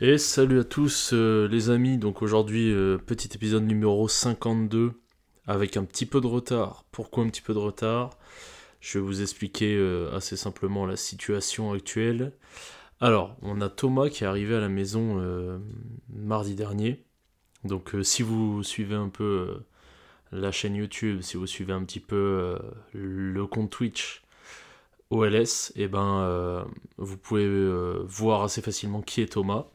Et salut à tous euh, les amis, donc aujourd'hui euh, petit épisode numéro 52 avec un petit peu de retard. Pourquoi un petit peu de retard? Je vais vous expliquer euh, assez simplement la situation actuelle. Alors, on a Thomas qui est arrivé à la maison mardi dernier. Donc si vous suivez un peu la chaîne YouTube, si vous suivez un petit peu le compte Twitch, OLS, et eh ben vous pouvez voir assez facilement qui est Thomas.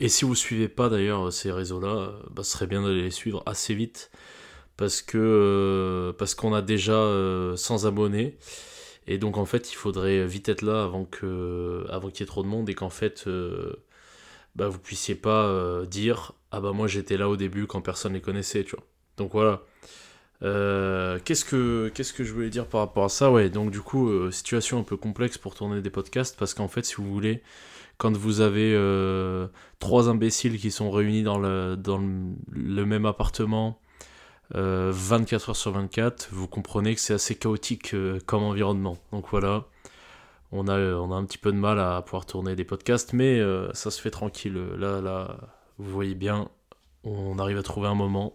Et si vous suivez pas d'ailleurs ces réseaux-là, bah, ce serait bien d'aller les suivre assez vite parce que euh, parce qu'on a déjà 100 euh, abonnés et donc en fait il faudrait vite être là avant que avant qu'il y ait trop de monde et qu'en fait euh, bah, vous puissiez pas dire ah bah moi j'étais là au début quand personne les connaissait tu vois. Donc voilà. qu'est-ce que qu'est-ce que je voulais dire par rapport à ça? Ouais donc du coup situation un peu complexe pour tourner des podcasts parce qu'en fait si vous voulez quand vous avez euh, trois imbéciles qui sont réunis dans le, même appartement 24 euh, heures sur 24, vous comprenez que c'est assez chaotique euh, comme environnement. Donc voilà, on a, un petit peu de mal à pouvoir tourner des podcasts, mais ça se fait tranquille. Là, là, vous voyez bien, on arrive à trouver un moment.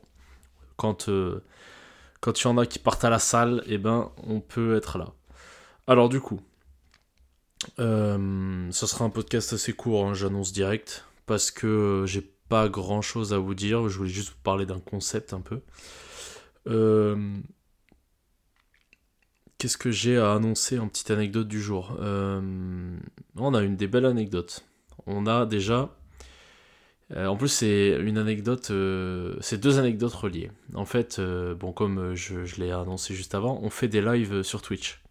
Quand quand il y en a qui partent à la salle, eh ben, on peut être là. Alors du coup, euh, ça sera un podcast assez court, hein, j'annonce direct, parce que j'ai pas grand chose à vous dire. Je voulais juste vous parler d'un concept un peu. Euh, qu'est-ce que j'ai à annoncer en petite anecdote du jour? Euh, On a une des belles anecdotes. On a déjà. en plus, c'est une anecdote. c'est deux anecdotes reliées. En fait, bon, comme je l'ai annoncé juste avant, on fait des lives sur Twitch.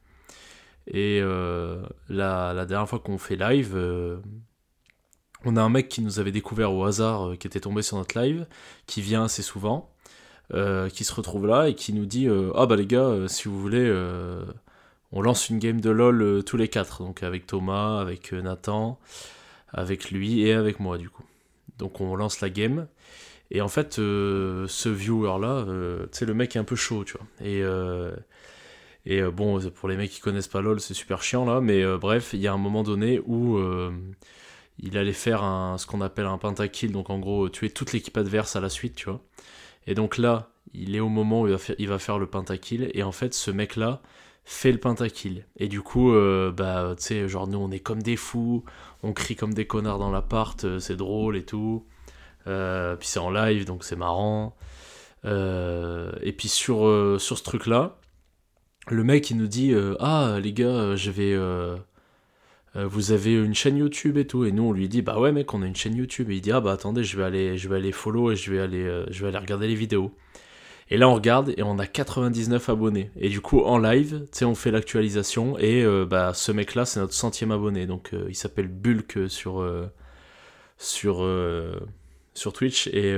Et euh, la, dernière fois qu'on fait live, euh, on a un mec qui nous avait découvert au hasard, euh, qui était tombé sur notre live, qui vient assez souvent, qui se retrouve là et qui nous dit Ah bah les gars, si vous voulez, on lance une game de LoL tous les quatre, donc avec Thomas, avec Nathan, avec lui et avec moi du coup. Donc on lance la game. Et en fait, ce viewer-là, tu sais, le mec est un peu chaud, tu vois. Et et euh, bon, pour les mecs qui connaissent pas LoL, c'est super chiant là, mais euh, bref, il y a un moment donné où euh, il allait faire ce qu'on appelle un pentakill, donc en gros tuer toute l'équipe adverse à la suite, tu vois. Et donc là, il est au moment où il va faire, le pentakill, et en fait, ce mec-là fait le pentakill. Et du coup, bah, tu sais, genre nous, on est comme des fous, on crie comme des connards dans l'appart, c'est drôle et tout. puis c'est en live, donc c'est marrant. et puis sur ce truc-là, le mec il nous dit euh, ah les gars euh, je vais euh, vous avez une chaîne YouTube et tout. Et nous on lui dit bah ouais mec on a une chaîne YouTube. Et il dit ah bah attendez je vais aller je vais aller follow et je vais aller je vais aller regarder les vidéos. Et là on regarde et on a 99 abonnés. Et du coup en live tu sais on fait l'actualisation et bah ce mec là c'est notre centième abonné. Donc il s'appelle Bulk sur sur sur Twitch. Et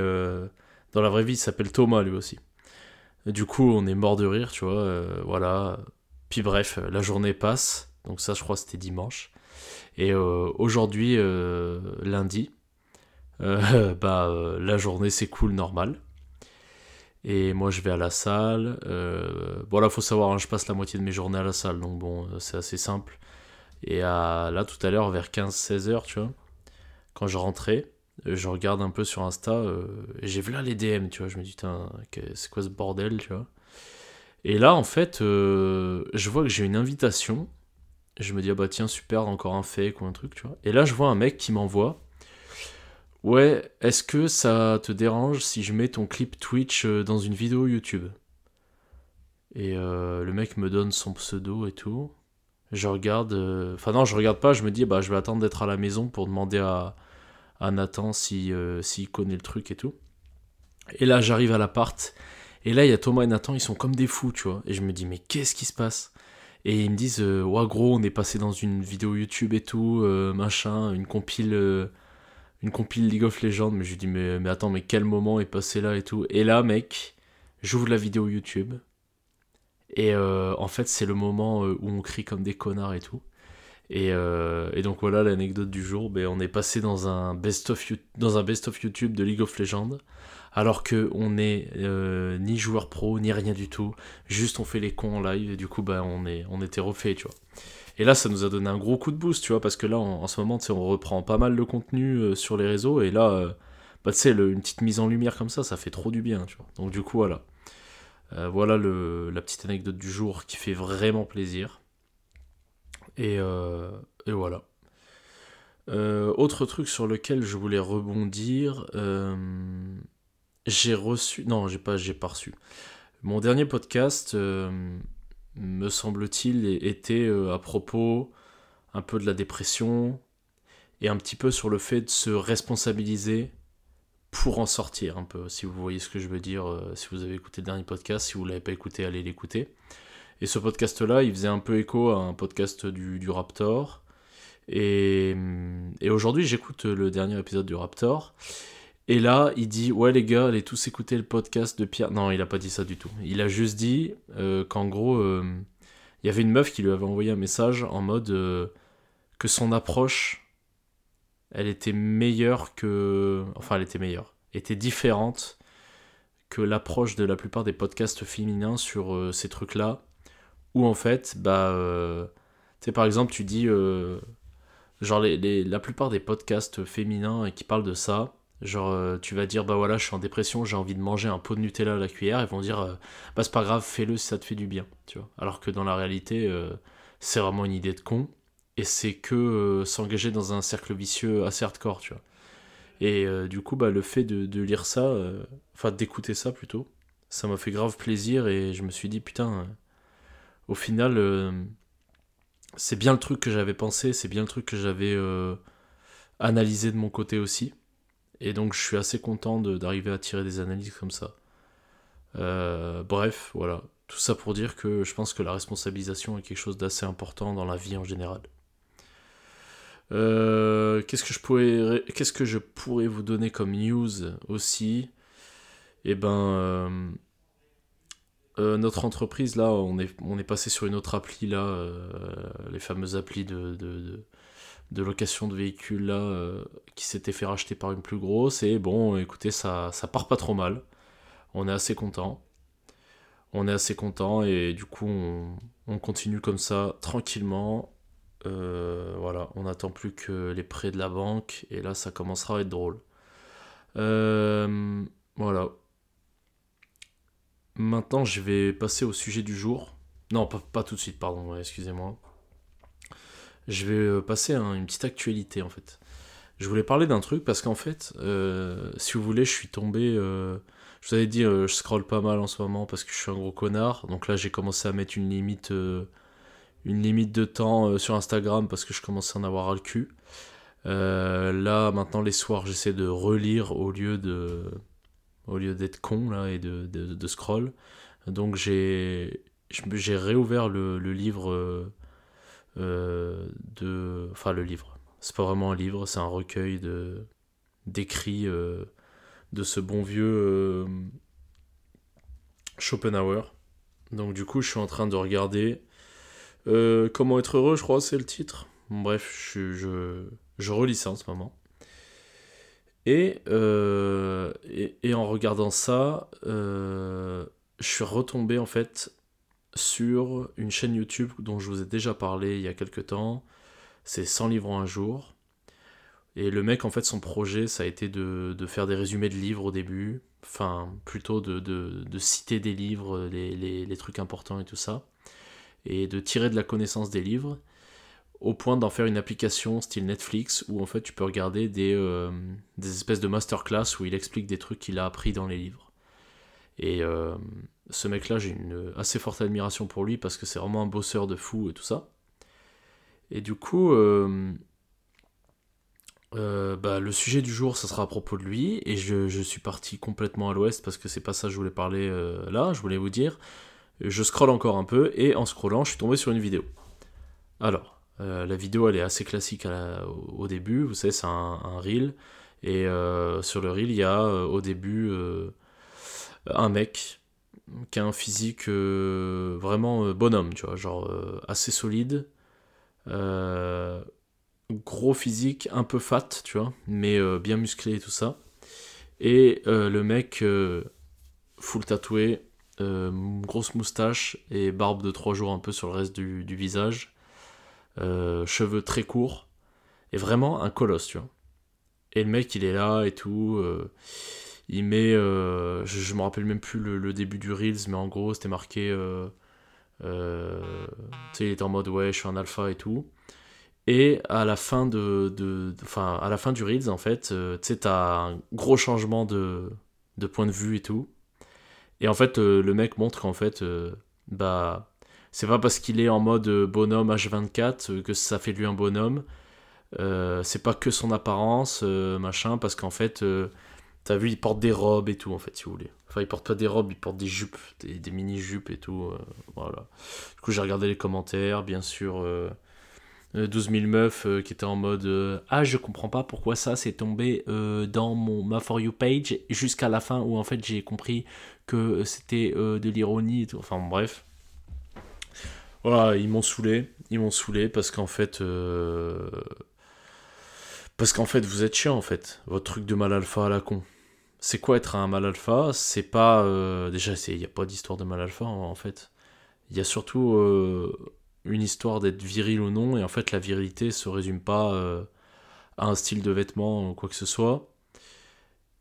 dans la vraie vie il s'appelle Thomas lui aussi du coup, on est mort de rire, tu vois. Euh, voilà. Puis bref, la journée passe. Donc ça, je crois, c'était dimanche. Et euh, aujourd'hui, euh, lundi, bah, la journée s'écoule normal. Et moi, je vais à la salle. bon, là, faut savoir, hein, je passe la moitié de mes journées à la salle. Donc bon, c'est assez simple. Et là, tout à l'heure, vers 15-16 heures, tu vois, quand je rentrais, je regarde un peu sur Insta, euh, et j'ai là les DM, tu vois, je me dis, c'est quoi ce bordel, tu vois. Et là, en fait, euh, je vois que j'ai une invitation, je me dis, ah bah tiens, super, encore un fake ou un truc, tu vois. Et là, je vois un mec qui m'envoie, ouais, est-ce que ça te dérange si je mets ton clip Twitch euh, dans une vidéo YouTube? Et le mec me donne son pseudo et tout. Je regarde, enfin non, je regarde pas, je me dis, bah je vais attendre d'être à la maison pour demander à Nathan euh, s'il connaît le truc et tout. Et là, j'arrive à l'appart. Et là, il y a Thomas et Nathan, ils sont comme des fous, tu vois. Et je me dis, mais qu'est-ce qui se passe? Et ils me disent, euh, ouais, gros, on est passé dans une vidéo YouTube et tout, euh, machin, une compile, une compile League of Legends. Mais je lui dis, mais, mais attends, mais quel moment est passé là et tout Et là, mec, j'ouvre la vidéo YouTube. Et en fait, c'est le moment où on crie comme des connards et tout. Et, et donc voilà l'anecdote du jour. Ben, on est passé dans un best-of dans un best of YouTube de League of Legends alors que on n'est ni joueur pro ni rien du tout juste on fait les cons en live et du coup bah on est on était refait tu vois et là ça nous a donné un gros coup de boost tu vois parce que là en, ce moment on reprend pas mal de contenu sur les réseaux et là bah, une petite mise en lumière comme ça, ça fait trop du bien, tu vois. Donc du coup, voilà. Euh, voilà le, la petite anecdote du jour qui fait vraiment plaisir. Et, euh, et voilà. Euh, autre truc sur lequel je voulais rebondir, j'ai reçu, non, j'ai pas, j'ai pas reçu. Mon dernier podcast, me semble-t-il, était à propos un peu de la dépression et un petit peu sur le fait de se responsabiliser pour en sortir un peu, si vous voyez ce que je veux dire, euh, si vous avez écouté le dernier podcast, si vous ne l'avez pas écouté, allez l'écouter. Et ce podcast-là, il faisait un peu écho à un podcast du, Raptor. Et, et aujourd'hui, j'écoute le dernier épisode du Raptor. Et là, il dit Ouais, les gars, allez tous écouter le podcast de Pierre. Non, il a pas dit ça du tout. Il a juste dit euh, qu'en gros, euh, il y avait une meuf qui lui avait envoyé un message en mode que son approche elle était meilleure que. Enfin, elle était meilleure. Était différente que l'approche de la plupart des podcasts féminins sur euh, ces trucs-là. Où en fait, bah. Euh, tu sais, par exemple, tu dis. Euh, genre, les, la plupart des podcasts féminins qui parlent de ça. Genre, tu vas dire, bah voilà, je suis en dépression, j'ai envie de manger un pot de Nutella à la cuillère. Ils vont dire, bah c'est pas grave, fais-le si ça te fait du bien. Tu vois. Alors que dans la réalité, c'est vraiment une idée de con et c'est que euh, s'engager dans un cercle vicieux assez hardcore, tu vois. Et euh, du coup, bah, le fait de, lire ça, euh, enfin d'écouter ça plutôt, ça m'a fait grave plaisir et je me suis dit, putain, au final, c'est bien le truc que j'avais pensé, c'est bien le truc que j'avais analysé de mon côté aussi. Et donc je suis assez content d'arriver à tirer des analyses comme ça. bref, voilà. Tout ça pour dire que je pense que la responsabilisation est quelque chose d'assez important dans la vie en général. Euh, qu'est-ce que je pourrais, qu'est-ce que je pourrais vous donner comme news aussi? Eh ben, euh, euh, notre entreprise là, on est, on est passé sur une autre appli là, les fameuses applis de, de, location de véhicules là, qui s'était fait racheter par une plus grosse. Et bon, écoutez, ça, ça part pas trop mal. On est assez content. On est assez content et du coup, on, on continue comme ça tranquillement euh, voilà, on n'attend plus que les prêts de la banque et là ça commencera à être drôle. Euh, voilà. Maintenant je vais passer au sujet du jour. Non, pas, tout de suite, pardon, excusez-moi. Je vais euh, passer à une petite actualité en fait. Je voulais parler d'un truc parce qu'en fait, si vous voulez, je suis tombé. je vous avais dit, je scroll pas mal en ce moment parce que je suis un gros connard. Donc là, j'ai commencé à mettre une limite une limite de temps euh, sur Instagram parce que je commençais à en avoir le cul. Euh, là, maintenant, les soirs, j'essaie de relire au lieu de au lieu d'être con là et de, de, scroll. Donc j'ai réouvert le, livre euh, de enfin le livre. C'est pas vraiment un livre, c'est un recueil de d'écrits de ce bon vieux Schopenhauer. Donc du coup, je suis en train de regarder euh, comment être heureux, je crois, c'est le titre. Bref, je, je, relis ça en ce moment. Et, euh, et, en regardant ça, euh, je suis retombé en fait sur une chaîne YouTube dont je vous ai déjà parlé il y a quelques temps. C'est 100 livres en un jour. Et le mec, en fait, son projet, ça a été de, faire des résumés de livres au début. Enfin, plutôt de, citer des livres, les, trucs importants et tout ça et de tirer de la connaissance des livres au point d'en faire une application style Netflix où en fait tu peux regarder des, euh, des espèces de masterclass où il explique des trucs qu'il a appris dans les livres. Et euh, ce mec-là, j'ai une assez forte admiration pour lui parce que c'est vraiment un bosseur de fou et tout ça. Et du coup, euh, bah, le sujet du jour, ça sera à propos de lui. Et je, je suis parti complètement à l'ouest parce que c'est pas ça que je voulais parler là. Je voulais vous dire je scrolle encore un peu et en scrollant, je suis tombé sur une vidéo. Alors, euh, la vidéo elle est assez classique au, début, vous savez, c'est un, reel. Et euh, sur le reel, il y a euh, au début un mec qui a un physique vraiment bonhomme, tu vois, genre assez solide, gros physique, un peu fat, tu vois, mais bien musclé et tout ça. Et le mec, full tatoué, grosse moustache et barbe de 3 jours un peu sur le reste du, du visage. Cheveux très courts. Et vraiment un colosse, tu vois. Et le mec, il est là et tout. Il met, euh, je, me rappelle même plus le, début du Reels, mais en gros, c'était marqué. Euh, euh, tu sais, il était en mode ouais, je suis un alpha et tout. Et à la fin de, de, à la fin du Reels, en fait, tu sais, t'as un gros changement de, de point de vue et tout. Et en fait, le mec montre qu'en fait, bah, c'est pas parce qu'il est en mode bonhomme H24 que ça fait lui un bonhomme. c'est pas que son apparence, machin, parce qu'en fait, T'as vu, il porte des robes et tout, en fait, si vous voulez. Enfin, il porte pas des robes, il porte des jupes, des, mini-jupes et tout. Euh, voilà. Du coup, j'ai regardé les commentaires, bien sûr. 12 000 meufs euh, qui étaient en mode euh, Ah, je comprends pas pourquoi ça s'est tombé dans mon, ma For You page jusqu'à la fin où en fait j'ai compris que c'était de l'ironie et tout. Enfin, bref. Voilà, ils m'ont saoulé. Ils m'ont saoulé parce qu'en fait. Parce qu'en fait, vous êtes chiant en fait. Votre truc de mal alpha à la con c'est quoi être un mal alpha? C'est pas. Euh, déjà, il n'y a pas d'histoire de mal alpha en, fait. Il y a surtout euh, une histoire d'être viril ou non, et en fait, la virilité se résume pas euh, à un style de vêtement ou quoi que ce soit.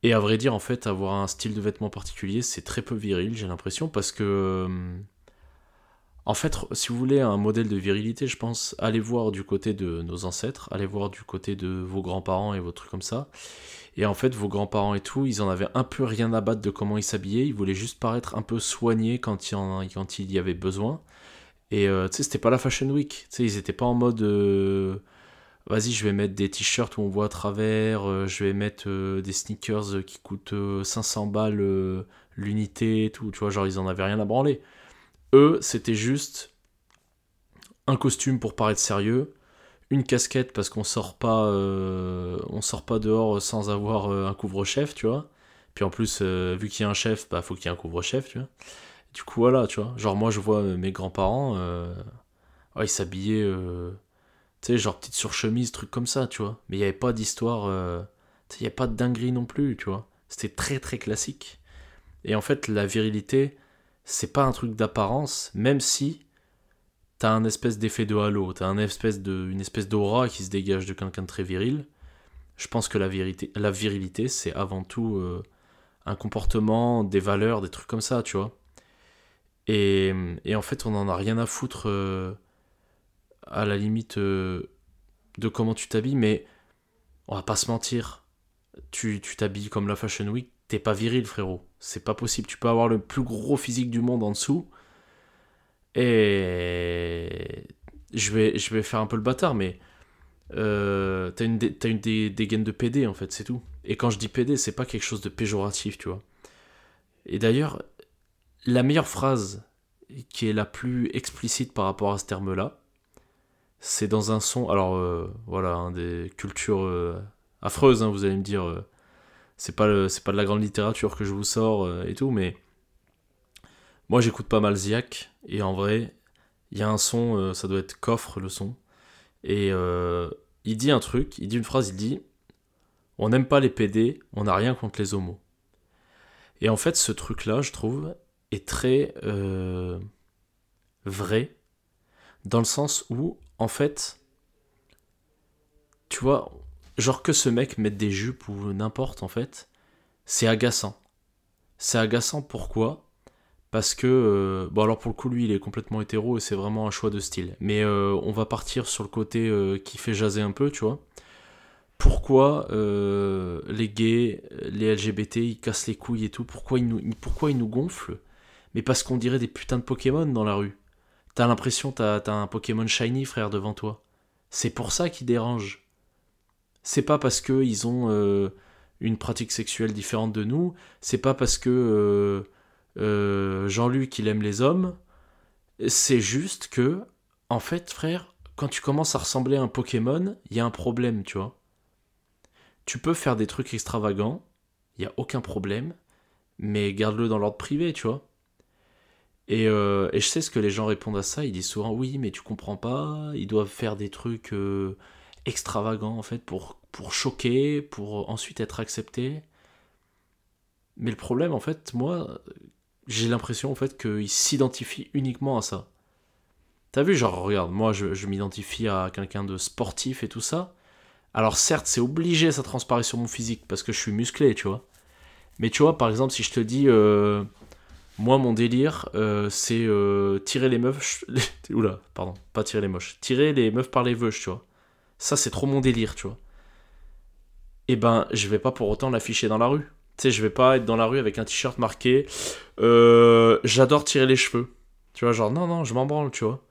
Et à vrai dire, en fait, avoir un style de vêtement particulier, c'est très peu viril, j'ai l'impression, parce que. En fait, si vous voulez un modèle de virilité, je pense, allez voir du côté de nos ancêtres, allez voir du côté de vos grands-parents et vos trucs comme ça. Et en fait, vos grands-parents et tout, ils en avaient un peu rien à battre de comment ils s'habillaient. Ils voulaient juste paraître un peu soignés quand il y, avait besoin. Et euh, tu sais, c'était pas la Fashion Week. Tu sais, ils étaient pas en mode. Euh, vas-y, je vais mettre des t-shirts où on voit à travers. Euh, je vais mettre des sneakers qui coûtent 500 balles l'unité tout. Tu vois, genre, ils en avaient rien à branler. Eux, c'était juste un costume pour paraître sérieux une casquette parce qu'on sort pas euh, on sort pas dehors sans avoir euh, un couvre-chef tu vois. Puis en plus euh, vu qu'il y a un chef bah faut qu'il y ait un couvre-chef tu vois. Du coup voilà tu vois. Genre moi je vois mes grands-parents ils s'habillaient tu sais genre petite surchemise truc comme ça tu vois. Mais il y avait pas d'histoire il y avait pas de dinguerie non plus tu vois. C'était très très classique. Et en fait la virilité c'est pas un truc d'apparence même si t'as un espèce d'effet de halo, t'as un espèce de, une espèce d'aura qui se dégage de quelqu'un de très viril. Je pense que la, virilité, c'est avant tout euh, un comportement, des valeurs, des trucs comme ça, tu vois. Et, et en fait, on n'en a rien à foutre euh, à la limite euh, de comment tu t'habilles, mais on va pas se mentir. Tu t'habilles comme la Fashion Week, t'es pas viril, frérot. C'est pas possible. Tu peux avoir le plus gros physique du monde en dessous et je vais, je vais faire un peu le bâtard, mais euh, t'as une, as une des, des gaines de PD en fait, c'est tout. Et quand je dis PD, c'est pas quelque chose de péjoratif, tu vois. Et d'ailleurs, la meilleure phrase qui est la plus explicite par rapport à ce terme-là, c'est dans un son. Alors euh, voilà, des cultures euh, affreuses, hein, vous allez me dire. Euh, c'est pas, c'est pas de la grande littérature que je vous sors et tout, mais moi, j'écoute pas mal Ziak, et en vrai, il y a un son, euh, ça doit être coffre le son, et euh, il dit un truc, il dit une phrase, il dit On n'aime pas les PD, on n'a rien contre les homos. Et en fait, ce truc-là, je trouve, est très euh, vrai, dans le sens où, en fait, tu vois, genre que ce mec mette des jupes ou n'importe, en fait, c'est agaçant. C'est agaçant pourquoi? Parce que, euh, bon alors pour le coup lui il est complètement hétéro et c'est vraiment un choix de style. Mais euh, on va partir sur le côté euh, qui fait jaser un peu, tu vois. Pourquoi les gays, les LGBT, ils cassent les couilles et tout Pourquoi ils nous, pourquoi ils nous gonflent? Mais parce qu'on dirait des putains de Pokémon dans la rue. T'as l'impression t'as as un Pokémon shiny frère devant toi. C'est pour ça qu'ils dérangent. C'est pas parce qu'ils ont une pratique sexuelle différente de nous. C'est pas parce que euh, Jean-Luc, il aime les hommes. C'est juste que, en fait, frère, quand tu commences à ressembler à un Pokémon, il y a un problème, tu vois. Tu peux faire des trucs extravagants, il n'y a aucun problème, mais garde-le dans l'ordre privé, tu vois. Et, euh, et, je sais ce que les gens répondent à ça. Ils disent souvent oui, mais tu comprends pas. Ils doivent faire des trucs euh, extravagants en fait pour, pour choquer, pour ensuite être acceptés. Mais le problème en fait, moi, j'ai l'impression en fait qu'ils s'identifient uniquement à ça. T'as vu, genre, regarde, moi je, m'identifie à quelqu'un de sportif et tout ça. Alors certes, c'est obligé, ça transparaît sur mon physique parce que je suis musclé, tu vois. Mais tu vois, par exemple, si je te dis, euh, moi, mon délire, euh, c'est euh, tirer les meufs. Oula, pardon, pas tirer les moches. Tirer les meufs par les veuches, tu vois. Ça, c'est trop mon délire, tu vois. Et eh ben, je vais pas pour autant l'afficher dans la rue. Tu sais, je vais pas être dans la rue avec un t-shirt marqué J'adore tirer les cheveux. Tu vois, genre, non, non, je m'en branle, tu vois.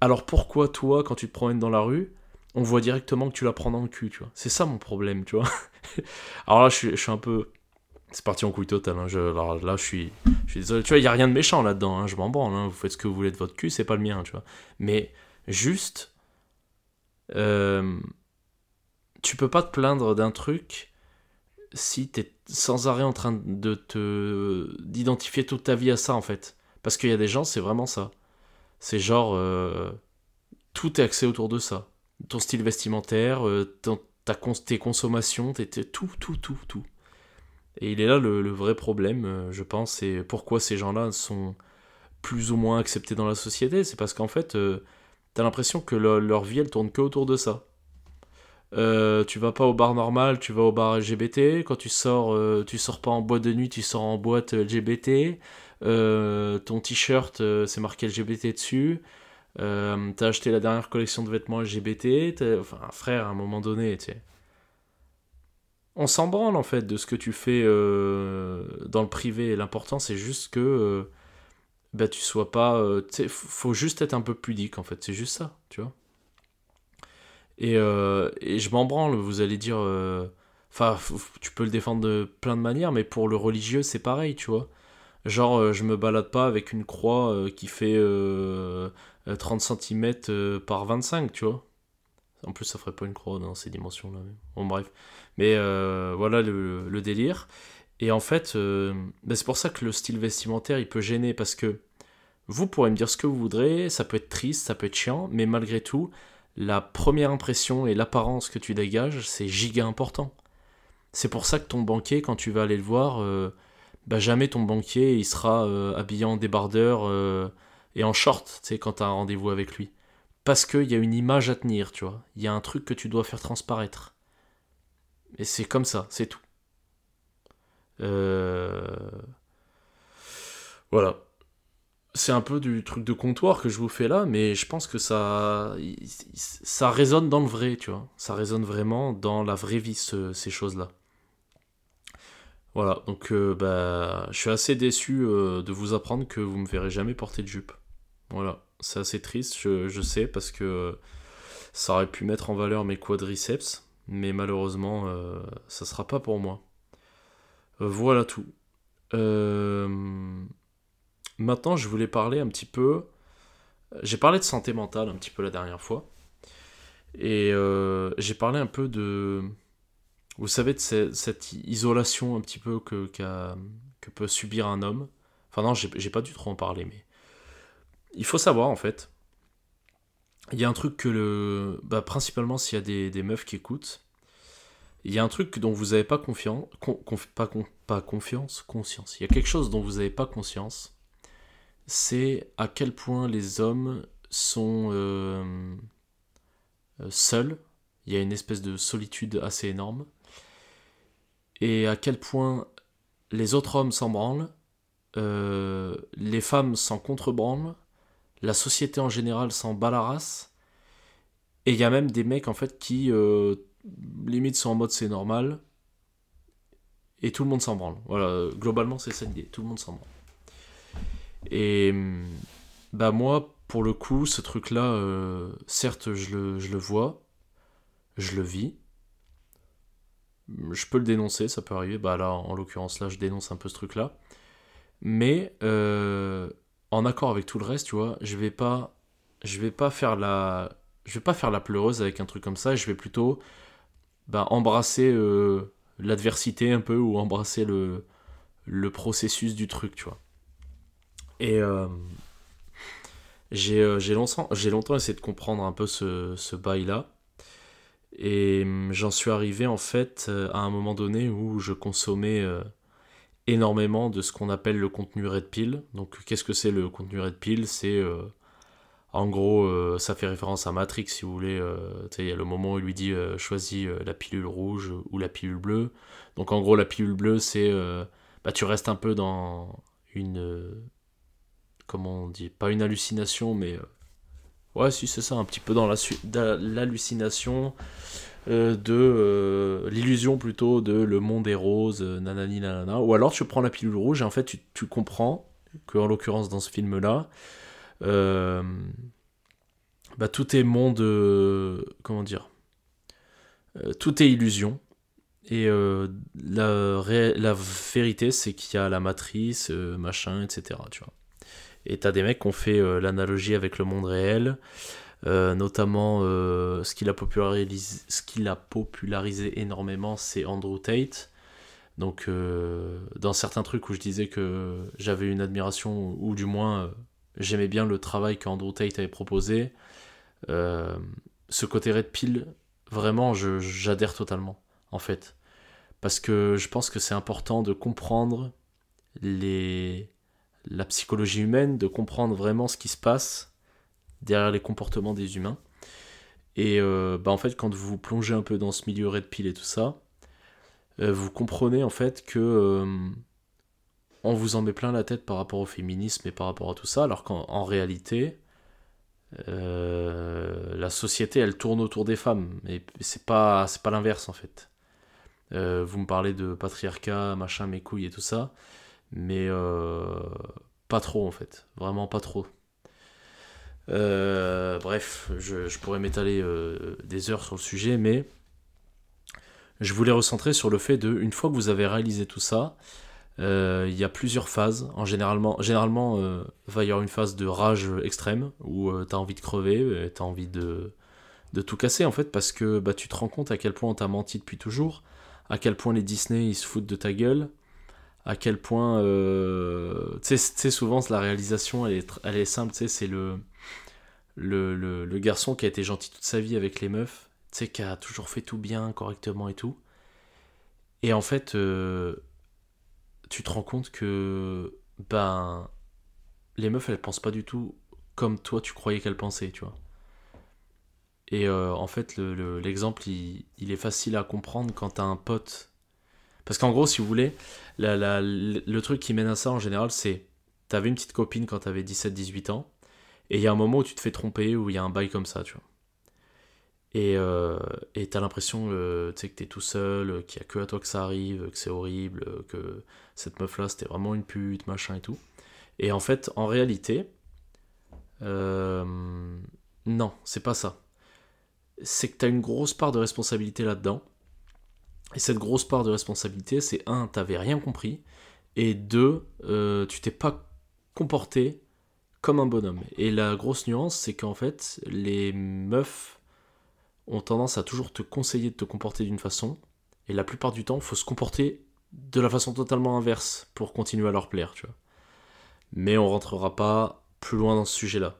Alors pourquoi, toi, quand tu te promènes dans la rue, on voit directement que tu la prends dans le cul, tu vois? C'est ça mon problème, tu vois. alors là, je suis, je suis un peu c'est parti en couille totale. Hein. Je, alors là, je suis, je suis désolé. Tu vois, il n'y a rien de méchant là-dedans. Hein. Je m'en branle. Hein. Vous faites ce que vous voulez de votre cul, c'est pas le mien, tu vois. Mais juste, euh, tu peux pas te plaindre d'un truc si tu es sans arrêt en train de te d'identifier toute ta vie à ça, en fait. Parce qu'il y a des gens, c'est vraiment ça. C'est genre, euh, tout est axé autour de ça. Ton style vestimentaire, euh, ta, tes consommations, tout, tout, tout, tout. Et il est là le, vrai problème, je pense, et pourquoi ces gens-là sont plus ou moins acceptés dans la société. C'est parce qu'en fait, t'as l'impression que leur vie, elle tourne que autour de ça. Euh, tu vas pas au bar normal, tu vas au bar LGBT. Quand tu sors, tu sors pas en boîte de nuit, tu sors en boîte LGBT. ton t-shirt, c'est marqué LGBT dessus. t'as acheté la dernière collection de vêtements LGBT. Enfin, frère, à un moment donné, tu sais on s'en branle en fait de ce que tu fais euh, dans le privé. L'important c'est juste que euh, bah, tu sois pas. Euh, faut juste être un peu pudique en fait, c'est juste ça, tu vois. Et, et je m'en branle, vous allez dire. Enfin, tu peux le défendre de plein de manières, mais pour le religieux c'est pareil, tu vois. Genre, je me balade pas avec une croix qui fait 30 cm par 25, tu vois. En plus, ça ferait pas une croix dans ces dimensions-là. Bon, bref. Mais euh, voilà le, délire. Et en fait, euh, ben, c'est pour ça que le style vestimentaire, il peut gêner parce que vous pourrez me dire ce que vous voudrez, ça peut être triste, ça peut être chiant, mais malgré tout, la première impression et l'apparence que tu dégages, c'est giga important. C'est pour ça que ton banquier, quand tu vas aller le voir, euh, bah jamais ton banquier il sera habillé en débardeur et en short, tu sais, quand tu as un rendez-vous avec lui. Parce qu'il y a une image à tenir, tu vois. Il y a un truc que tu dois faire transparaître. Et c'est comme ça, c'est tout. Euh, voilà. C'est un peu du truc de comptoir que je vous fais là, mais je pense que ça, ça résonne dans le vrai, tu vois. Ça résonne vraiment dans la vraie vie, ces choses-là. Voilà, donc euh, bah, je suis assez déçu euh, de vous apprendre que vous me verrez jamais porter de jupe. Voilà, c'est assez triste, je, sais, parce que ça aurait pu mettre en valeur mes quadriceps, mais malheureusement, ça sera pas pour moi. Euh, voilà tout. Euh, maintenant, je voulais parler un petit peu. J'ai parlé de santé mentale un petit peu la dernière fois. Et j'ai parlé un peu de. Vous savez, de cette, isolation un petit peu que, que peut subir un homme. Enfin, non, j'ai pas dû trop en parler, mais. Il faut savoir en fait il y a un truc que le. Bah, principalement s'il y a des, des, meufs qui écoutent, il y a un truc dont vous n'avez pas confiance. pas, confiance, conscience. Il y a quelque chose dont vous n'avez pas conscience. C'est à quel point les hommes sont euh, euh, seuls. Il y a une espèce de solitude assez énorme. Et à quel point les autres hommes s'en branlent, euh, les femmes s'en contrebranlent, la société en général s'en bat la race. Et il y a même des mecs en fait qui limite sont en mode c'est normal. Et tout le monde s'en branle. Voilà, globalement c'est ça l'idée, tout le monde s'en branle. Et bah moi, pour le coup, ce truc-là, euh, certes je le, je le vois, je le vis. Je peux le dénoncer, ça peut arriver. Bah là, en l'occurrence, là, je dénonce un peu ce truc-là. Mais euh, en accord avec tout le reste, tu vois, je vais pas, je vais pas faire la, je vais pas faire la pleureuse avec un truc comme ça. Je vais plutôt bah, embrasser euh, l'adversité un peu ou embrasser le, le processus du truc, tu vois. Et j'ai longtemps, longtemps essayé de comprendre un peu ce, ce bail-là. Et hum, j'en suis arrivé en fait à un moment donné où je consommais énormément de ce qu'on appelle le contenu Red Pill. Donc qu'est-ce que c'est le contenu Red Pill? C'est euh, en gros, euh, ça fait référence à Matrix si vous voulez. Euh, il y a le moment où il lui dit choisis la pilule rouge ou la pilule bleue. Donc en gros, la pilule bleue, c'est bah, tu restes un peu dans une comment on dit Pas une hallucination, mais ouais, si c'est ça, un petit peu dans l'hallucination. Euh, de euh, l'illusion plutôt de le monde est rose, euh, nanani nanana. Ou alors tu prends la pilule rouge et en fait tu, tu comprends que en l'occurrence dans ce film-là, bah, tout est monde, comment dire, tout est illusion. Et la, la vérité, c'est qu'il y a la matrice, machin, etc. Tu vois. Et t'as des mecs qui ont fait l'analogie avec le monde réel. Euh, notamment, euh, ce qu'il a, popularisé, ce a popularisé énormément, c'est Andrew Tate. Donc, euh, dans certains trucs où je disais que j'avais une admiration, ou du moins j'aimais bien le travail qu'Andrew Tate avait proposé, ce côté Red Pill, vraiment, j'adhère totalement, en fait. Parce que je pense que c'est important de comprendre les, la psychologie humaine, de comprendre vraiment ce qui se passe derrière les comportements des humains. Et euh, bah en fait, quand vous plongez un peu dans ce milieu red pill et tout ça, euh, vous comprenez en fait que euh, on vous en met plein la tête par rapport au féminisme et par rapport à tout ça, alors qu'en réalité, la société elle tourne autour des femmes, et c'est pas pas l'inverse en fait. vous me parlez de patriarcat, machin, mes couilles et tout ça, mais pas trop en fait, vraiment pas trop. Euh, bref, je, pourrais m'étaler euh, des heures sur le sujet, mais je voulais recentrer sur le fait de, une fois que vous avez réalisé tout ça, euh, il y a plusieurs phases. En généralement, généralement va y avoir une phase de rage extrême où tu as envie de crever, tu as envie de, de tout casser en fait, parce que bah, tu te rends compte à quel point on t'a menti depuis toujours, à quel point les Disney ils se foutent de ta gueule, à quel point. tu sais, souvent la réalisation elle est, elle est simple, c'est le le, le, garçon qui a été gentil toute sa vie avec les meufs, tu sais, qui a toujours fait tout bien, correctement et tout. Et en fait, euh, tu te rends compte que, ben, les meufs, elles pensent pas du tout comme toi tu croyais qu'elles pensaient, tu vois. Et euh, en fait, l'exemple, il, il, est facile à comprendre quand t'as un pote. Parce qu'en gros, si vous voulez, la, la, le truc qui mène à ça en général, c'est t'avais une petite copine quand t'avais 17-18 ans, et il y a un moment où tu te fais tromper, où il y a un bail comme ça, tu vois. Et euh, t'as l'impression euh, que t'es tout seul, qu'il n'y a que à toi que ça arrive, que c'est horrible, que cette meuf-là c'était vraiment une pute, machin et tout. Et en fait, en réalité, euh, non, c'est pas ça. C'est que t'as une grosse part de responsabilité là-dedans. Et cette grosse part de responsabilité, c'est un, t'avais rien compris, et deux, euh, tu t'es pas comporté comme un bonhomme. Et la grosse nuance, c'est qu'en fait, les meufs ont tendance à toujours te conseiller de te comporter d'une façon, et la plupart du temps, faut se comporter de la façon totalement inverse pour continuer à leur plaire, tu vois. Mais on rentrera pas plus loin dans ce sujet-là.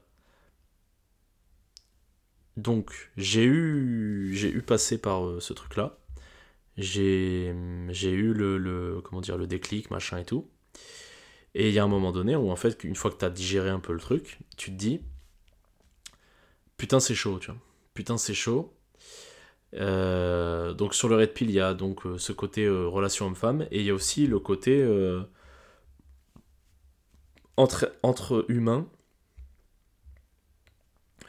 Donc, j'ai eu, j'ai eu passé par euh, ce truc-là. J'ai, j'ai eu le, le, comment dire, le déclic, machin et tout. Et il y a un moment donné où, en fait, une fois que tu as digéré un peu le truc, tu te dis Putain, c'est chaud, tu vois. Putain, c'est chaud. Euh, donc, sur le Red Pill, il y a donc euh, ce côté euh, relation homme-femme, et il y a aussi le côté entre, entre humains,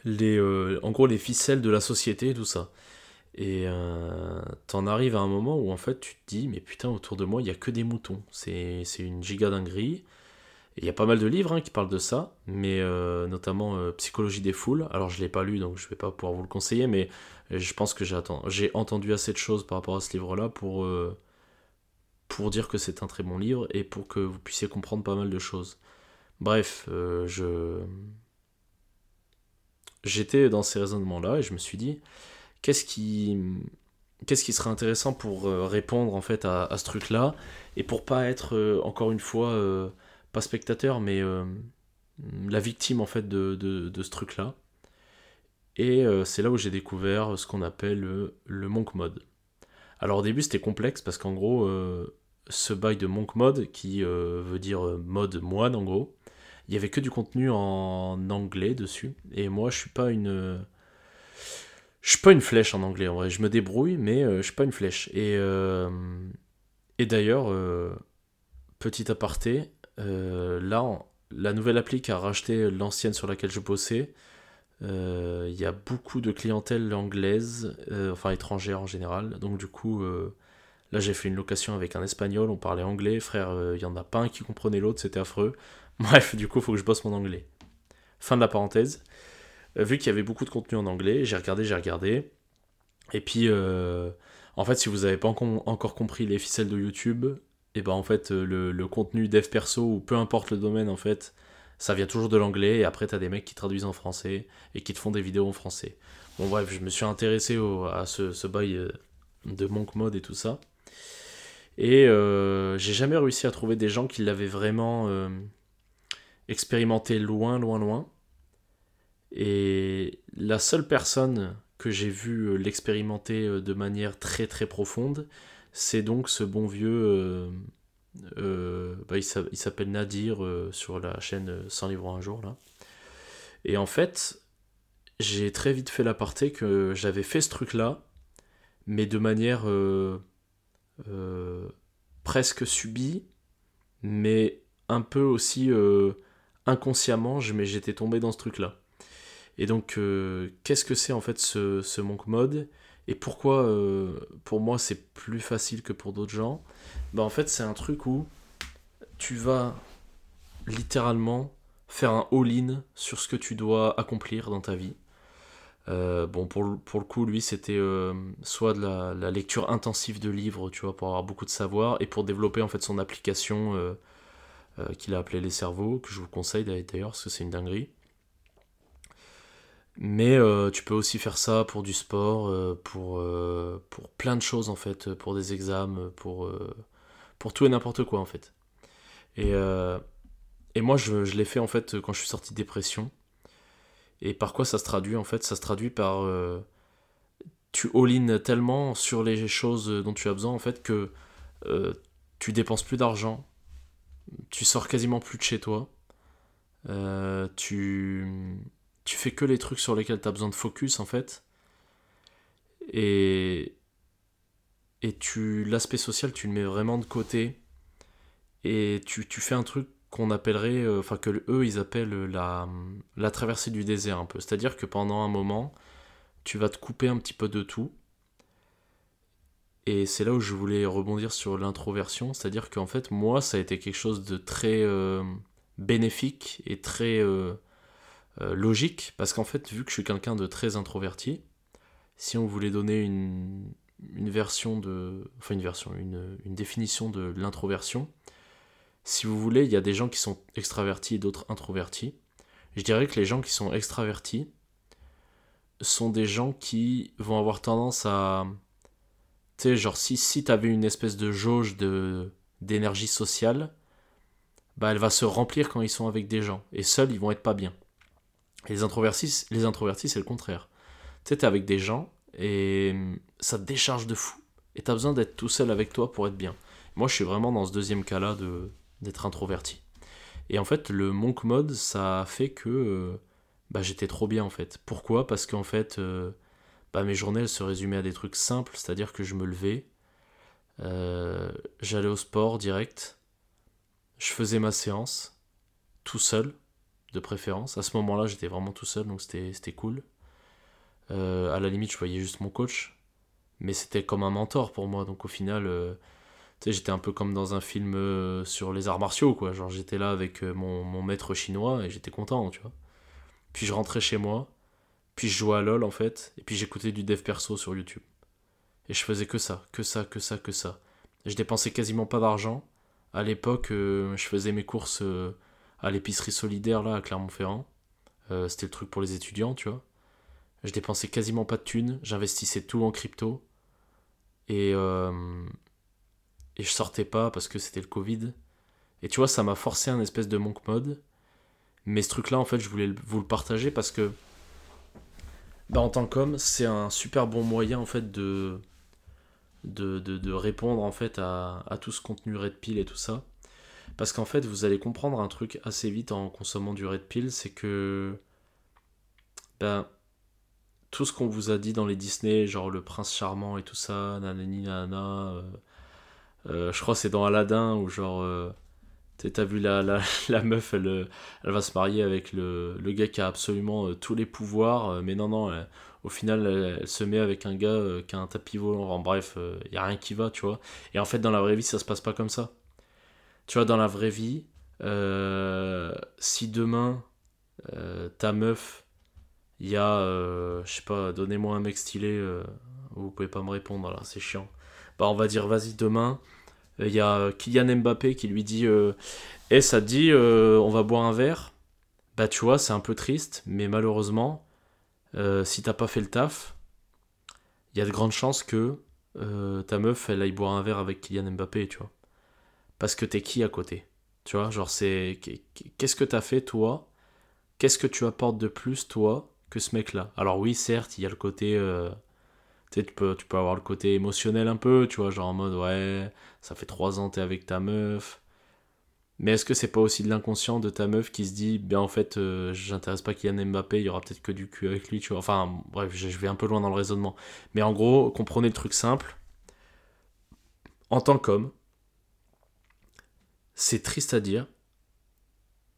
les, en gros, les ficelles de la société et tout ça. Et t'en arrives à un moment où en fait tu te dis mais putain autour de moi il y a que des moutons. C'est une giga dinguerie. Il y a pas mal de livres hein, qui parlent de ça, mais notamment Psychologie des foules. Alors je ne l'ai pas lu, donc je ne vais pas pouvoir vous le conseiller, mais je pense que j'ai entendu assez de choses par rapport à ce livre-là pour, euh, pour dire que c'est un très bon livre et pour que vous puissiez comprendre pas mal de choses. Bref, je j'étais dans ces raisonnements-là et je me suis dit, qu'est-ce qui, qu'est-ce qui serait intéressant pour répondre en fait à, ce truc-là et pour pas être encore une fois pas spectateur, mais euh, la victime en fait de, de, ce truc-là. Et c'est là où j'ai découvert ce qu'on appelle le monk mode. Alors au début c'était complexe parce qu'en gros, ce bail de monk mode, qui veut dire mode moine en gros, il y avait que du contenu en anglais dessus. Et moi je suis pas une je suis pas une flèche en anglais en vrai. Je me débrouille, mais euh, je suis pas une flèche. Et, euh, et d'ailleurs, euh, petit aparté, là, la nouvelle appli qui a racheté l'ancienne sur laquelle je bossais, il y a beaucoup de clientèle anglaise, enfin étrangère en général. Donc du coup, là j'ai fait une location avec un espagnol, on parlait anglais, frère, il y en a pas un qui comprenait l'autre, c'était affreux. Bref, du coup, il faut que je bosse mon anglais. Fin de la parenthèse. Euh, vu qu'il y avait beaucoup de contenu en anglais, j'ai regardé, j'ai regardé. Et puis, euh, en fait, si vous n'avez pas encore compris les ficelles de YouTube, et eh ben en fait, euh, le, contenu dev perso, ou peu importe le domaine, en fait, ça vient toujours de l'anglais, et après, tu as des mecs qui traduisent en français, et qui te font des vidéos en français. Bon, bref, je me suis intéressé à ce, ce bail de Monk Mode et tout ça. Et j'ai jamais réussi à trouver des gens qui l'avaient vraiment expérimenté loin, loin, loin. Et la seule personne que j'ai vu euh, l'expérimenter euh, de manière très très profonde, c'est donc ce bon vieux. Euh, bah, il s'appelle Nadir sur la chaîne 100 livres un jour là. Et en fait, j'ai très vite fait l'aparté que j'avais fait ce truc là, mais de manière presque subie, mais un peu aussi inconsciemment, mais j'étais tombé dans ce truc là. Et donc, euh, qu'est-ce que c'est en fait ce, ce monk mode Et pourquoi euh, pour moi c'est plus facile que pour d'autres gens? Bah en fait c'est un truc où tu vas littéralement faire un all-in sur ce que tu dois accomplir dans ta vie. Euh, bon, pour, pour, le coup, lui, c'était soit de la, la, lecture intensive de livres, tu vois, pour avoir beaucoup de savoir, et pour développer en fait son application qu'il a appelée Les Cerveaux, que je vous conseille d'ailleurs, parce que c'est une dinguerie. Mais euh, tu peux aussi faire ça pour du sport, euh, pour, euh, pour plein de choses en fait, pour des examens, pour, pour tout et n'importe quoi en fait. Et, et moi je, je l'ai fait en fait quand je suis sorti de dépression. Et par quoi ça se traduit en fait? Ça se traduit par... tu all-in tellement sur les choses dont tu as besoin en fait que tu dépenses plus d'argent, tu sors quasiment plus de chez toi, tu tu fais que les trucs sur lesquels tu as besoin de focus en fait. Et, et tu l'aspect social, tu le mets vraiment de côté. Et tu, fais un truc qu'on appellerait, euh, enfin que eux ils appellent la, la traversée du désert un peu. C'est-à-dire que pendant un moment, tu vas te couper un petit peu de tout. Et c'est là où je voulais rebondir sur l'introversion, c'est-à-dire qu'en fait, moi, ça a été quelque chose de très euh, bénéfique et très euh, euh, logique, parce qu'en fait, vu que je suis quelqu'un de très introverti, si on voulait donner une, une version de. Enfin, une version, une, une définition de l'introversion, si vous voulez, il y a des gens qui sont extravertis et d'autres introvertis. Je dirais que les gens qui sont extravertis sont des gens qui vont avoir tendance à. Tu sais, genre, si, si tu avais une espèce de jauge de, d'énergie sociale, bah, elle va se remplir quand ils sont avec des gens. Et seuls, ils vont être pas bien les introvertis, les introvertis c'est le contraire. Tu sais, t'es avec des gens et ça te décharge de fou. Et t'as besoin d'être tout seul avec toi pour être bien. Moi, je suis vraiment dans ce deuxième cas-là de, d'être introverti. Et en fait, le monk mode, ça a fait que euh, bah, j'étais trop bien en fait. Pourquoi? Parce qu'en fait, euh, bah, mes journées elles se résumaient à des trucs simples, c'est-à-dire que je me levais, euh, j'allais au sport direct, je faisais ma séance tout seul, de préférence. À ce moment-là, j'étais vraiment tout seul, donc c'était cool. Euh, à la limite, je voyais juste mon coach, mais c'était comme un mentor pour moi. Donc au final, euh, j'étais un peu comme dans un film euh, sur les arts martiaux, quoi. Genre j'étais là avec mon, mon, maître chinois et j'étais content, tu vois. Puis je rentrais chez moi, puis je jouais à LoL en fait, et puis j'écoutais du dev perso sur YouTube. Et je faisais que ça, que ça, que ça, que ça. Je dépensais quasiment pas d'argent. À l'époque, je faisais mes courses à l'épicerie solidaire là à Clermont-Ferrand. Euh, c'était le truc pour les étudiants, tu vois. Je dépensais quasiment pas de thunes, j'investissais tout en crypto. Et, euh, et je sortais pas parce que c'était le Covid. Et tu vois, ça m'a forcé un espèce de monk mode. Mais ce truc-là, en fait, je voulais vous le partager parce que, bah, en tant qu'homme, c'est un super bon moyen, en fait, de, de, répondre, en fait, à, à, tout ce contenu Red Pill et tout ça. Parce qu'en fait, vous allez comprendre un truc assez vite en consommant du Red Pill, c'est que, ben, tout ce qu'on vous a dit dans les Disney, genre le prince charmant et tout ça, nanani nanana, euh, euh, je crois que c'est dans Aladdin où genre euh, t'as vu la, la, meuf elle, elle, va se marier avec le, le gars qui a absolument tous les pouvoirs mais non non au final elle, se met avec un gars qui a un tapis volant. En bref il y a rien qui va tu vois. Et en fait dans la vraie vie ça se passe pas comme ça tu vois dans la vraie vie si demain ta meuf il y a, euh, je sais pas, donnez-moi un mec stylé, euh, vous pouvez pas me répondre là, c'est chiant. Bah on va dire vas-y demain. Il y a Kylian Mbappé qui lui dit Eh, ça te dit, euh, on va boire un verre? Bah tu vois, c'est un peu triste, mais malheureusement, si t'as pas fait le taf, il y a de grandes chances que ta meuf, elle aille boire un verre avec Kylian Mbappé, tu vois. Parce que t'es qui à côté Tu vois, genre c'est... Qu'est-ce que t'as fait toi? Qu'est-ce que tu apportes de plus toi que ce mec-là? Alors oui, certes, il y a le côté... Euh, tu, peux, tu peux avoir le côté émotionnel un peu, tu vois, genre en mode, ouais, ça fait trois ans t'es avec ta meuf. Mais est-ce que c'est pas aussi de l'inconscient de ta meuf qui se dit, bien en fait, euh, j'intéresse pas Kylian Mbappé, il y aura peut-être que du cul avec lui, tu vois. Enfin, bref, je vais un peu loin dans le raisonnement. Mais en gros, comprenez le truc simple. En tant qu'homme, c'est triste à dire.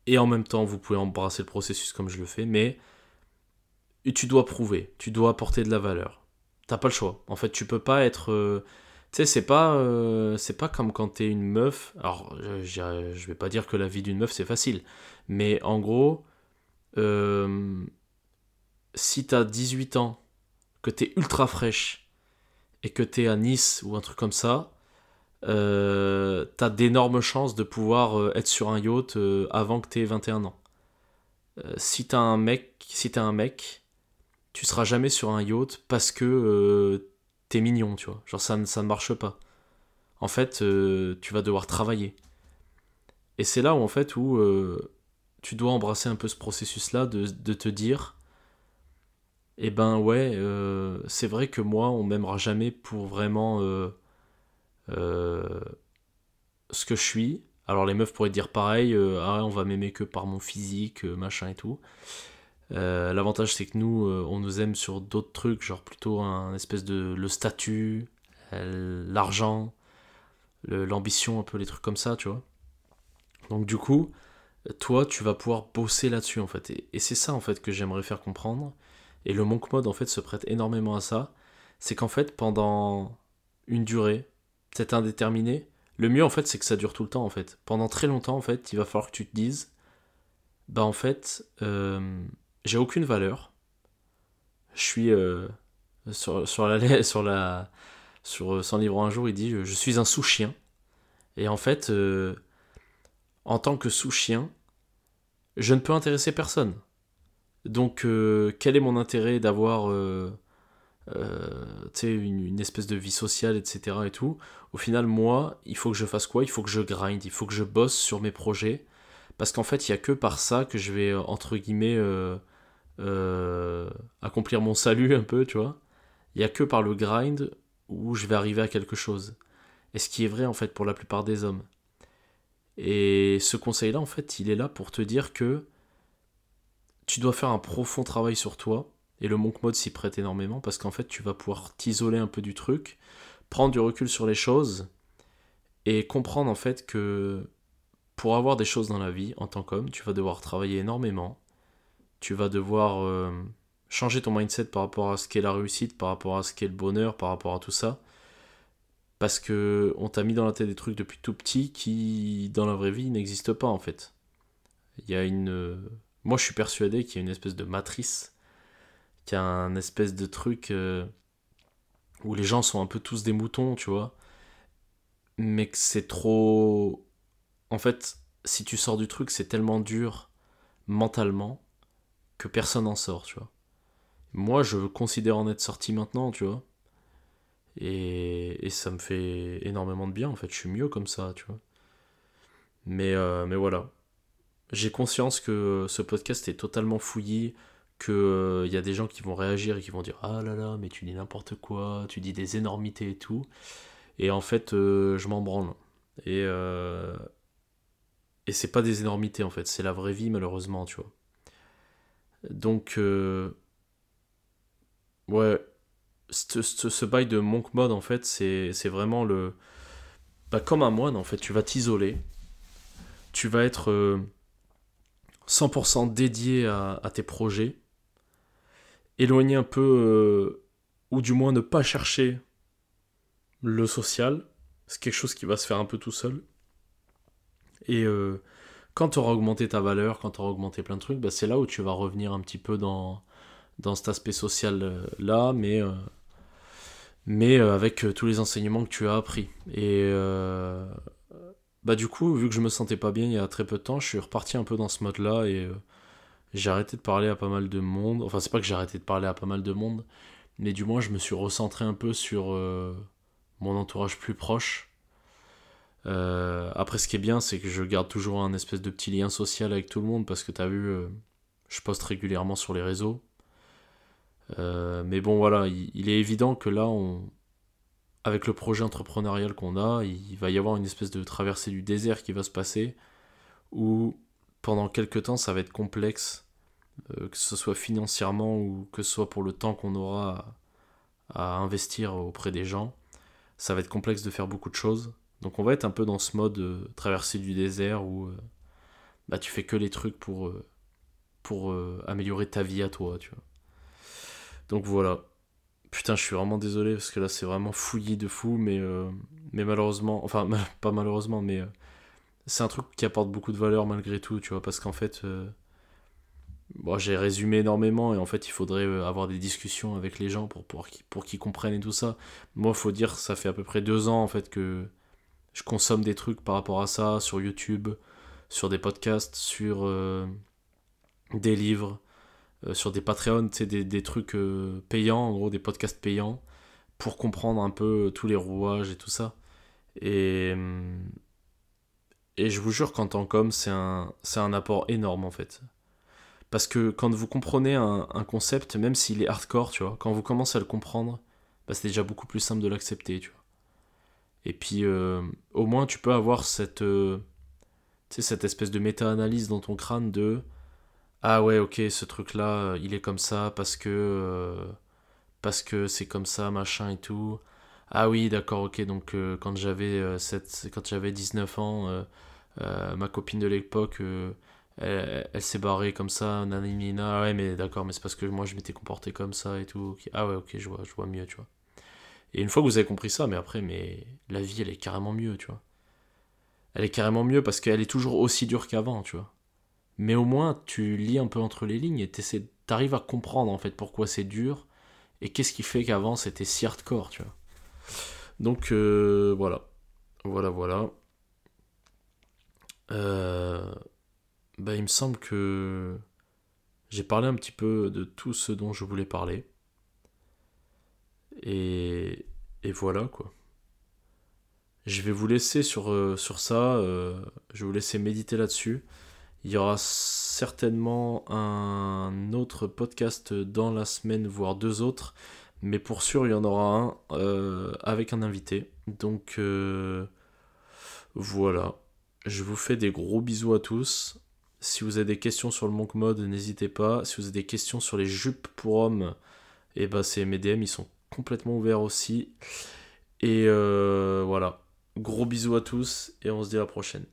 Et en même temps, vous pouvez embrasser le processus comme je le fais, mais tu dois prouver, tu dois apporter de la valeur. T'as pas le choix. En fait, tu peux pas être. Euh, tu sais, c'est pas, euh, pas comme quand t'es une meuf. Alors, je, je vais pas dire que la vie d'une meuf c'est facile, mais en gros, euh, si t'as 18 ans, que t'es ultra fraîche et que t'es à Nice ou un truc comme ça, euh, t'as d'énormes chances de pouvoir être sur un yacht avant que t'aies 21 ans. si t'as un mec, si t'es un mec, tu seras jamais sur un yacht parce que euh, t'es mignon, tu vois. Genre ça, ça ne marche pas. En fait, euh, tu vas devoir travailler. Et c'est là où en fait où euh, tu dois embrasser un peu ce processus-là de, de, te dire, eh ben ouais, c'est vrai que moi, on m'aimera jamais pour vraiment ce que je suis. Alors les meufs pourraient dire pareil, ah on va m'aimer que par mon physique, machin et tout. Euh, l'avantage c'est que nous, euh, on nous aime sur d'autres trucs, genre plutôt un espèce de le statut, euh, l'argent, l'ambition, un peu les trucs comme ça, tu vois. Donc du coup, toi, tu vas pouvoir bosser là-dessus en fait. Et, c'est ça en fait que j'aimerais faire comprendre. Et le monk mode en fait se prête énormément à ça. C'est qu'en fait pendant une durée, peut-être indéterminée, le mieux en fait c'est que ça dure tout le temps en fait. Pendant très longtemps en fait, il va falloir que tu te dises, bah en fait, j'ai aucune valeur. Je suis euh, sur, sur, la sur la sur son livre un jour, il dit je suis un sous-chien. Et en fait, euh, en tant que sous-chien, je ne peux intéresser personne. Donc, euh, quel est mon intérêt d'avoir une, une, espèce de vie sociale, etc. Et tout. Au final, moi, il faut que je fasse quoi? Il faut que je grind, il faut que je bosse sur mes projets. Parce qu'en fait, il n'y a que par ça que je vais, entre guillemets, euh, accomplir mon salut un peu, tu vois. Il n'y a que par le grind où je vais arriver à quelque chose. Et ce qui est vrai en fait pour la plupart des hommes. Et ce conseil-là, en fait, il est là pour te dire que tu dois faire un profond travail sur toi. Et le monk mode s'y prête énormément parce qu'en fait, tu vas pouvoir t'isoler un peu du truc, prendre du recul sur les choses et comprendre en fait que pour avoir des choses dans la vie en tant qu'homme, tu vas devoir travailler énormément, tu vas devoir euh, changer ton mindset par rapport à ce qu'est la réussite, par rapport à ce qu'est le bonheur, par rapport à tout ça. Parce que on t'a mis dans la tête des trucs depuis tout petit qui, dans la vraie vie, n'existent pas en fait. Il y a une. Euh, moi, je suis persuadé qu'il y a une espèce de matrice, qu'il y a un espèce de truc euh, où les gens sont un peu tous des moutons, tu vois. Mais que c'est trop. En fait, si tu sors du truc, c'est tellement dur mentalement que personne n'en sort, tu vois. Moi, je considère en être sorti maintenant, tu vois. Et, et, ça me fait énormément de bien, en fait. Je suis mieux comme ça, tu vois. Mais, euh, mais voilà. j'ai conscience que ce podcast est totalement fouillis, qu'il il y a des gens qui vont réagir et qui vont dire Ah là là, mais tu dis n'importe quoi, tu dis des énormités et tout. Et en fait, je m'en branle. Et, et c'est pas des énormités en fait, c'est la vraie vie malheureusement, tu vois. Donc, ouais, ce, ce, bail de monk mode en fait, c'est vraiment le. Bah, comme un moine en fait, tu vas t'isoler, tu vas être 100% dédié à, tes projets, éloigner un peu, euh, ou du moins ne pas chercher le social, c'est quelque chose qui va se faire un peu tout seul. Et euh, quand tu auras augmenté ta valeur, quand tu auras augmenté plein de trucs, bah, c'est là où tu vas revenir un petit peu dans, dans cet aspect social euh, mais, mais avec tous les enseignements que tu as appris. Et bah du coup, vu que je me sentais pas bien il y a très peu de temps, je suis reparti un peu dans ce mode-là et j'ai arrêté de parler à pas mal de monde. Enfin, c'est pas que j'ai arrêté de parler à pas mal de monde, mais du moins je me suis recentré un peu sur euh, mon entourage plus proche. Euh, après, ce qui est bien, c'est que je garde toujours un espèce de petit lien social avec tout le monde parce que t'as vu, je poste régulièrement sur les réseaux. mais bon, voilà, il, est évident que là, on, avec le projet entrepreneurial qu'on a, il va y avoir une espèce de traversée du désert qui va se passer, où pendant quelques temps ça va être complexe, euh, que ce soit financièrement ou que ce soit pour le temps qu'on aura à, investir auprès des gens. Ça va être complexe de faire beaucoup de choses. Donc on va être un peu dans ce mode euh, traversée du désert où euh, bah, tu fais que les trucs pour, pour améliorer ta vie à toi, tu vois. Donc voilà, Putain, je suis vraiment désolé parce que là c'est vraiment fouillis de fou, mais, euh, mais malheureusement, enfin pas malheureusement, mais euh, c'est un truc qui apporte beaucoup de valeur malgré tout, tu vois, parce qu'en fait, euh, bon, j'ai résumé énormément et en fait il faudrait avoir des discussions avec les gens pour, pour, pour qu'ils comprennent et tout ça. Moi, faut dire, ça fait à peu près deux ans en fait que je consomme des trucs par rapport à ça sur YouTube, sur des podcasts, sur des livres. Euh, sur des Patreons, des, des trucs euh, payants, en gros des podcasts payants, pour comprendre un peu tous les rouages et tout ça. Et, hum, et je vous jure qu'en tant qu'homme, c'est un, un apport énorme en fait. Parce que quand vous comprenez un, concept, même s'il est hardcore, tu vois, quand vous commencez à le comprendre, bah, c'est déjà beaucoup plus simple de l'accepter, tu vois. Et puis, euh, au moins, tu peux avoir cette, cette espèce de méta-analyse dans ton crâne de ah ouais, ok, ce truc-là, euh, il est comme ça parce que euh, parce que c'est comme ça, machin et tout. Ah oui, d'accord, ok, donc euh, quand j'avais 19 ans, ma copine de l'époque, elle, s'est barrée comme ça, nanina, ah ouais, mais d'accord, mais c'est parce que moi je m'étais comporté comme ça et tout. Ah ouais, ok, je vois, je vois mieux, tu vois. Et une fois que vous avez compris ça, mais après, mais la vie, elle est carrément mieux, tu vois. Elle est carrément mieux parce qu'elle est toujours aussi dure qu'avant, tu vois mais au moins tu lis un peu entre les lignes et tu arrives à comprendre en fait pourquoi c'est dur et qu'est-ce qui fait qu'avant c'était si hardcore, tu vois. Donc euh, voilà, voilà, voilà. Euh, bah, il me semble que j'ai parlé un petit peu de tout ce dont je voulais parler. Et, et voilà quoi. Je vais vous laisser sur, euh, sur ça, je vais vous laisser méditer là-dessus. Il y aura certainement un autre podcast dans la semaine, voire deux autres. Mais pour sûr, il y en aura un euh, avec un invité. Donc euh, voilà. Je vous fais des gros bisous à tous. Si vous avez des questions sur le Monk Mode, n'hésitez pas. Si vous avez des questions sur les jupes pour hommes, et eh ben c'est mes ils sont complètement ouverts aussi. Et euh, voilà. Gros bisous à tous et on se dit à la prochaine.